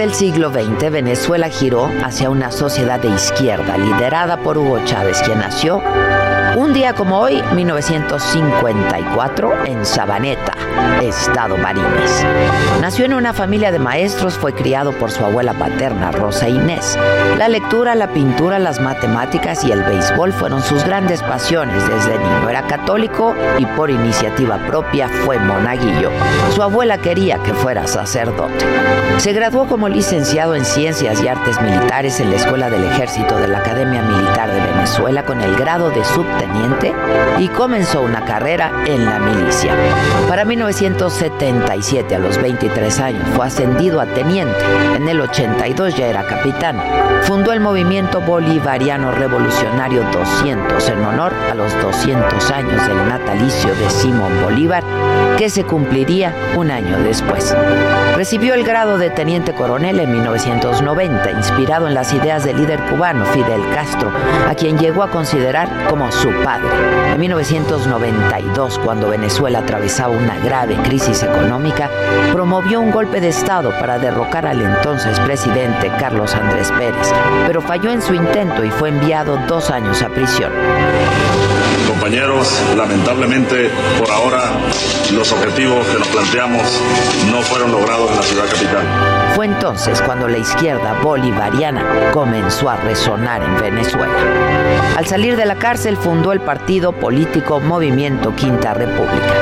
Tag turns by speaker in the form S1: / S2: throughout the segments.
S1: Del siglo XX, Venezuela giró hacia una sociedad de izquierda liderada por Hugo Chávez, quien nació un día como hoy, 1954, en Sabaneta, Estado Marines. Nació en una familia de maestros, fue criado por su abuela paterna, Rosa Inés. La lectura, la pintura, las matemáticas y el béisbol fueron sus grandes pasiones desde niño. Era católico y por iniciativa propia fue monaguillo. Su abuela quería que fuera sacerdote. Se graduó como licenciado en Ciencias y Artes Militares en la Escuela del Ejército de la Academia Militar de Venezuela con el grado de subteniente y comenzó una carrera en la milicia. Para 1977, a los 23 años, fue ascendido a teniente. En el 82 ya era capitán. Fundó el movimiento bolivariano revolucionario 200 en honor a los 200 años del natalicio de Simón Bolívar, que se cumpliría un año después. Recibió el grado de teniente coronel en 1990, inspirado en las ideas del líder cubano Fidel Castro, a quien llegó a considerar como su padre. En 1992, cuando Venezuela atravesaba una grave crisis económica, promovió un golpe de Estado para derrocar al entonces presidente Carlos Andrés Pérez, pero falló en su intento y fue enviado dos años a prisión.
S2: Compañeros, lamentablemente por ahora los objetivos que nos planteamos no fueron logrados en la ciudad capital.
S1: Fue entonces cuando la izquierda bolivariana comenzó a resonar en Venezuela. Al salir de la cárcel fundó el partido político Movimiento Quinta República,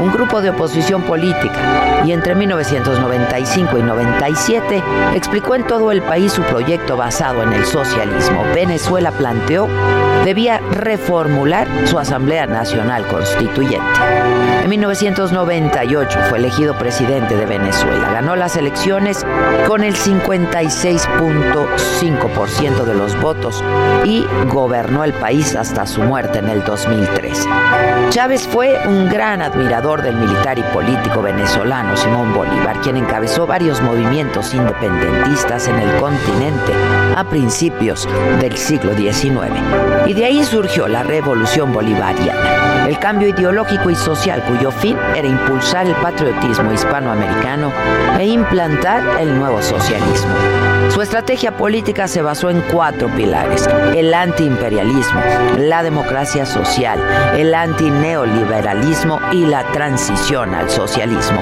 S1: un grupo de oposición política, y entre 1995 y 97 explicó en todo el país su proyecto basado en el socialismo. Venezuela planteó debía reformular su Asamblea Nacional Constituyente. En 1998 fue elegido presidente de Venezuela. Ganó las elecciones con el 56.5% de los votos y gobernó el país hasta su muerte en el 2003. Chávez fue un gran admirador del militar y político venezolano Simón Bolívar, quien encabezó varios movimientos independentistas en el continente a principios del siglo XIX. Y de ahí surgió la revolución bolivariana, el cambio ideológico y social cuyo fin era impulsar el patriotismo hispanoamericano e implantar el nuevo socialismo. Su estrategia política se basó en cuatro pilares, el antiimperialismo, la democracia social, el antineoliberalismo y la transición al socialismo.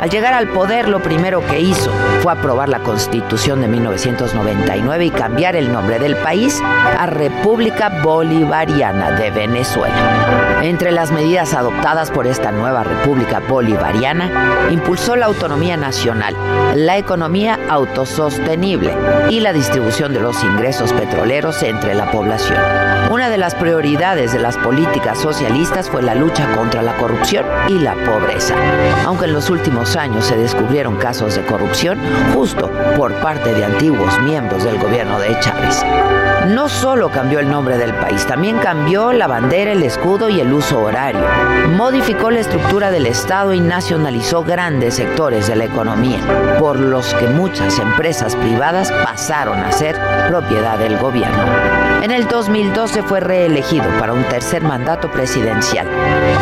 S1: Al llegar al poder, lo primero que hizo fue aprobar la Constitución de 1999 y cambiar el nombre del país a República Bolivariana de Venezuela. Entre las medidas adoptadas por esta nueva República Bolivariana, impulsó la autonomía nacional, la economía autosostenible y la distribución de los ingresos petroleros entre la población. Una de las prioridades de las políticas socialistas fue la lucha contra la corrupción y la pobreza, aunque en los últimos años se descubrieron casos de corrupción justo por parte de antiguos miembros del gobierno de Chávez. No solo cambió el nombre del país, también cambió la bandera, el escudo y el uso horario. Modificó la estructura del Estado y nacionalizó grandes sectores de la economía, por los que muchas empresas privadas pasaron a ser propiedad del gobierno. En el 2012 fue reelegido para un tercer mandato presidencial,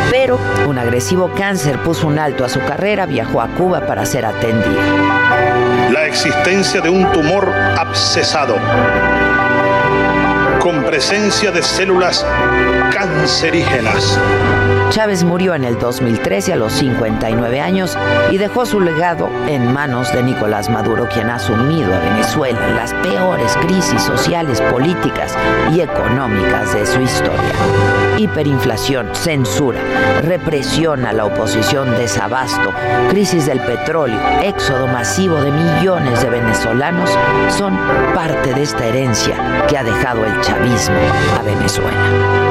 S1: pero un agresivo cáncer puso un alto a su carrera, viajó a Cuba para ser atendido.
S3: La existencia de un tumor abscesado con presencia de células cancerígenas
S1: Chávez murió en el 2013 a los 59 años y dejó su legado en manos de Nicolás Maduro, quien ha sumido a Venezuela en las peores crisis sociales, políticas y económicas de su historia. Hiperinflación, censura, represión a la oposición, desabasto, crisis del petróleo, éxodo masivo de millones de venezolanos son parte de esta herencia que ha dejado el chavismo a Venezuela.